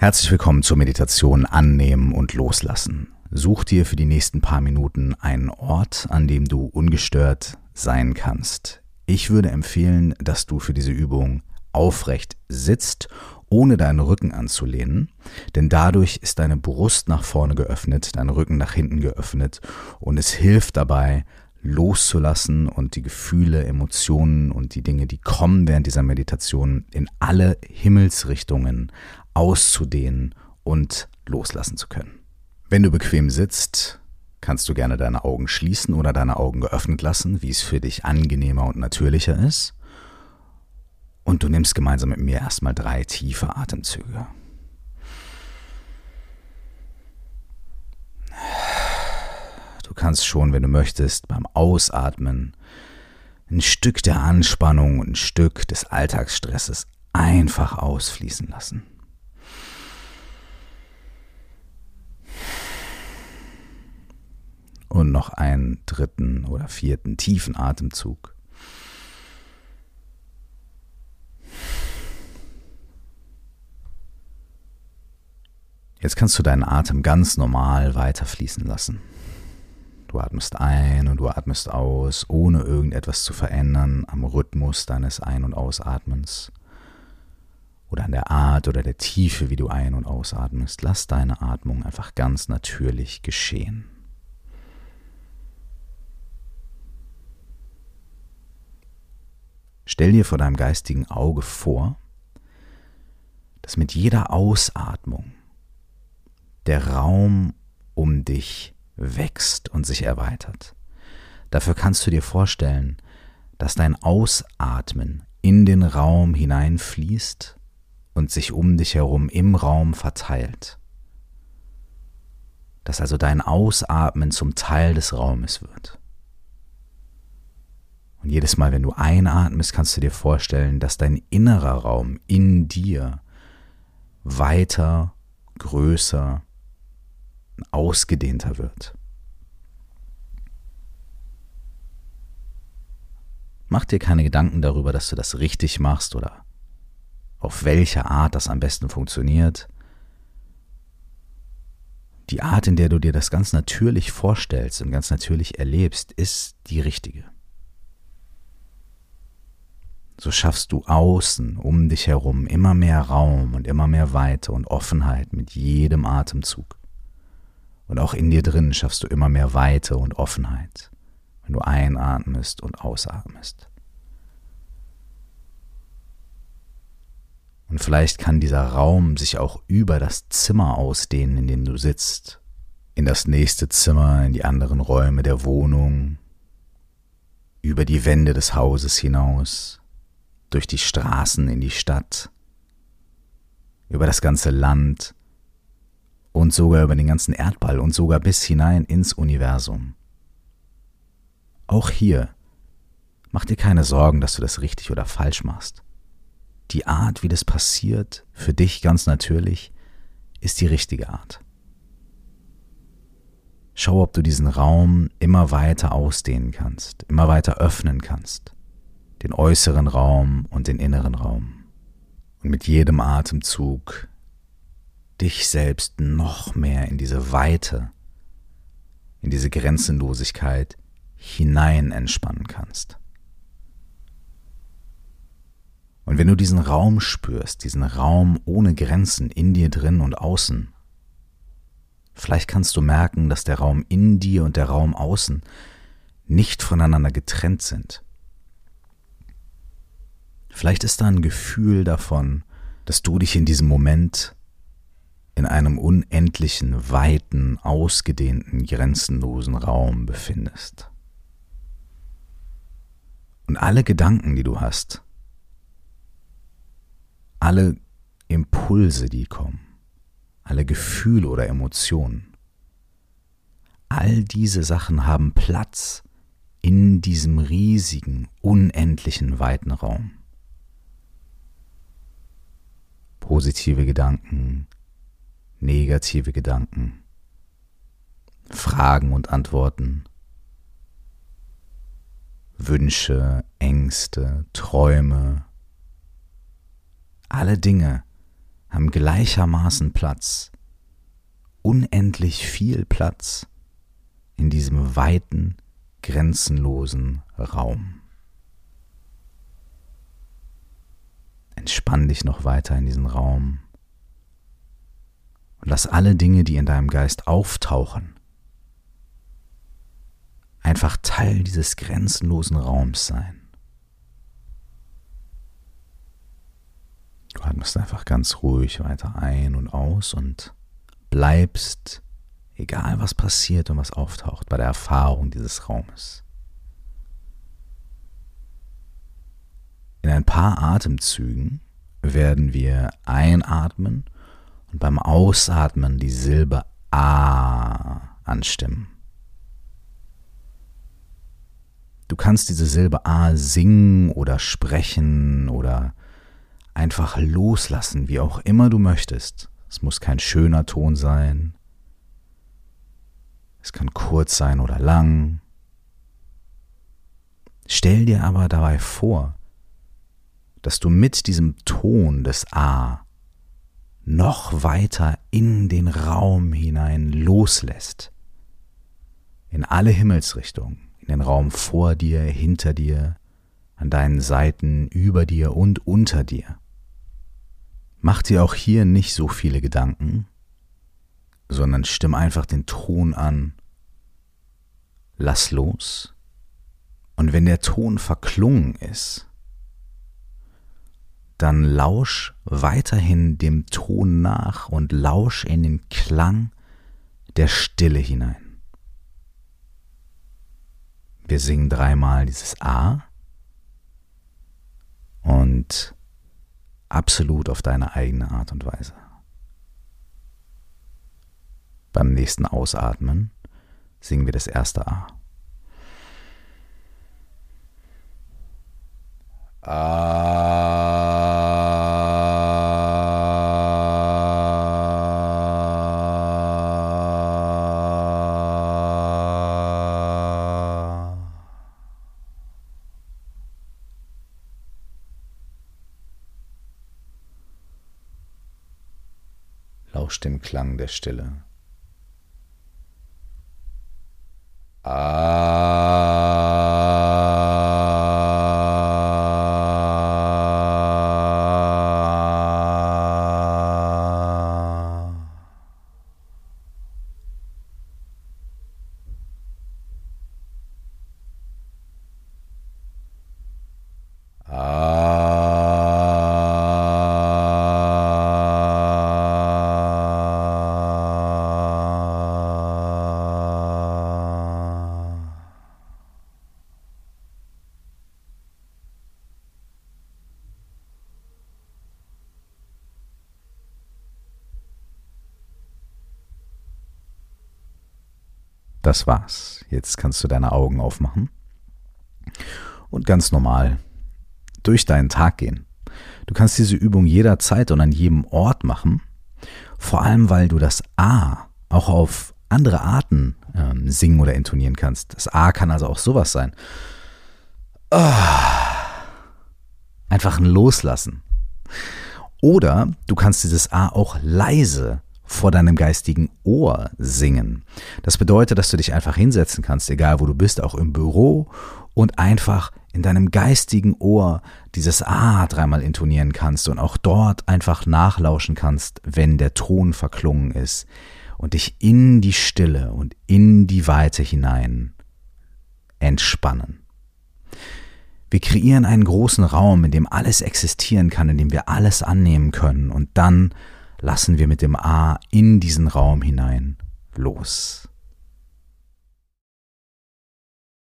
Herzlich willkommen zur Meditation Annehmen und Loslassen. Such dir für die nächsten paar Minuten einen Ort, an dem du ungestört sein kannst. Ich würde empfehlen, dass du für diese Übung aufrecht sitzt, ohne deinen Rücken anzulehnen, denn dadurch ist deine Brust nach vorne geöffnet, dein Rücken nach hinten geöffnet und es hilft dabei, loszulassen und die Gefühle, Emotionen und die Dinge, die kommen während dieser Meditation in alle Himmelsrichtungen auszudehnen und loslassen zu können. Wenn du bequem sitzt, kannst du gerne deine Augen schließen oder deine Augen geöffnet lassen, wie es für dich angenehmer und natürlicher ist. Und du nimmst gemeinsam mit mir erstmal drei tiefe Atemzüge. Du kannst schon, wenn du möchtest, beim Ausatmen ein Stück der Anspannung und ein Stück des Alltagsstresses einfach ausfließen lassen. Und noch einen dritten oder vierten tiefen Atemzug. Jetzt kannst du deinen Atem ganz normal weiterfließen lassen. Du atmest ein und du atmest aus, ohne irgendetwas zu verändern am Rhythmus deines Ein- und Ausatmens oder an der Art oder der Tiefe, wie du ein- und ausatmest. Lass deine Atmung einfach ganz natürlich geschehen. Stell dir vor deinem geistigen Auge vor, dass mit jeder Ausatmung der Raum um dich wächst und sich erweitert. Dafür kannst du dir vorstellen, dass dein Ausatmen in den Raum hineinfließt und sich um dich herum im Raum verteilt. Dass also dein Ausatmen zum Teil des Raumes wird. Und jedes Mal, wenn du einatmest, kannst du dir vorstellen, dass dein innerer Raum in dir weiter, größer, ausgedehnter wird. Mach dir keine Gedanken darüber, dass du das richtig machst oder auf welche Art das am besten funktioniert. Die Art, in der du dir das ganz natürlich vorstellst und ganz natürlich erlebst, ist die richtige so schaffst du außen um dich herum immer mehr Raum und immer mehr Weite und Offenheit mit jedem Atemzug. Und auch in dir drin schaffst du immer mehr Weite und Offenheit, wenn du einatmest und ausatmest. Und vielleicht kann dieser Raum sich auch über das Zimmer ausdehnen, in dem du sitzt, in das nächste Zimmer, in die anderen Räume der Wohnung, über die Wände des Hauses hinaus, durch die Straßen in die Stadt, über das ganze Land und sogar über den ganzen Erdball und sogar bis hinein ins Universum. Auch hier, mach dir keine Sorgen, dass du das richtig oder falsch machst. Die Art, wie das passiert, für dich ganz natürlich, ist die richtige Art. Schau, ob du diesen Raum immer weiter ausdehnen kannst, immer weiter öffnen kannst den äußeren Raum und den inneren Raum. Und mit jedem Atemzug dich selbst noch mehr in diese Weite, in diese Grenzenlosigkeit hinein entspannen kannst. Und wenn du diesen Raum spürst, diesen Raum ohne Grenzen in dir drin und außen, vielleicht kannst du merken, dass der Raum in dir und der Raum außen nicht voneinander getrennt sind, Vielleicht ist da ein Gefühl davon, dass du dich in diesem Moment in einem unendlichen, weiten, ausgedehnten, grenzenlosen Raum befindest. Und alle Gedanken, die du hast, alle Impulse, die kommen, alle Gefühle oder Emotionen, all diese Sachen haben Platz in diesem riesigen, unendlichen, weiten Raum. Positive Gedanken, negative Gedanken, Fragen und Antworten, Wünsche, Ängste, Träume, alle Dinge haben gleichermaßen Platz, unendlich viel Platz in diesem weiten, grenzenlosen Raum. Entspann dich noch weiter in diesen Raum und lass alle Dinge, die in deinem Geist auftauchen, einfach Teil dieses grenzenlosen Raums sein. Du atmest einfach ganz ruhig weiter ein und aus und bleibst, egal was passiert und was auftaucht, bei der Erfahrung dieses Raumes. In ein paar Atemzügen werden wir einatmen und beim Ausatmen die Silbe A anstimmen. Du kannst diese Silbe A singen oder sprechen oder einfach loslassen, wie auch immer du möchtest. Es muss kein schöner Ton sein. Es kann kurz sein oder lang. Stell dir aber dabei vor, dass du mit diesem Ton des A noch weiter in den Raum hinein loslässt. In alle Himmelsrichtungen, in den Raum vor dir, hinter dir, an deinen Seiten, über dir und unter dir. Mach dir auch hier nicht so viele Gedanken, sondern stimm einfach den Ton an, lass los, und wenn der Ton verklungen ist, dann lausch weiterhin dem Ton nach und lausch in den Klang der Stille hinein. Wir singen dreimal dieses A und absolut auf deine eigene Art und Weise. Beim nächsten Ausatmen singen wir das erste A. lauscht dem Klang der Stille. Das war's. Jetzt kannst du deine Augen aufmachen und ganz normal durch deinen Tag gehen. Du kannst diese Übung jederzeit und an jedem Ort machen, vor allem weil du das A auch auf andere Arten ähm, singen oder intonieren kannst. Das A kann also auch sowas sein. Oh, einfach ein Loslassen. Oder du kannst dieses A auch leise vor deinem geistigen Ohr singen. Das bedeutet, dass du dich einfach hinsetzen kannst, egal wo du bist, auch im Büro und einfach in deinem geistigen Ohr dieses A dreimal intonieren kannst und auch dort einfach nachlauschen kannst, wenn der Ton verklungen ist und dich in die Stille und in die Weite hinein entspannen. Wir kreieren einen großen Raum, in dem alles existieren kann, in dem wir alles annehmen können und dann lassen wir mit dem A in diesen Raum hinein los.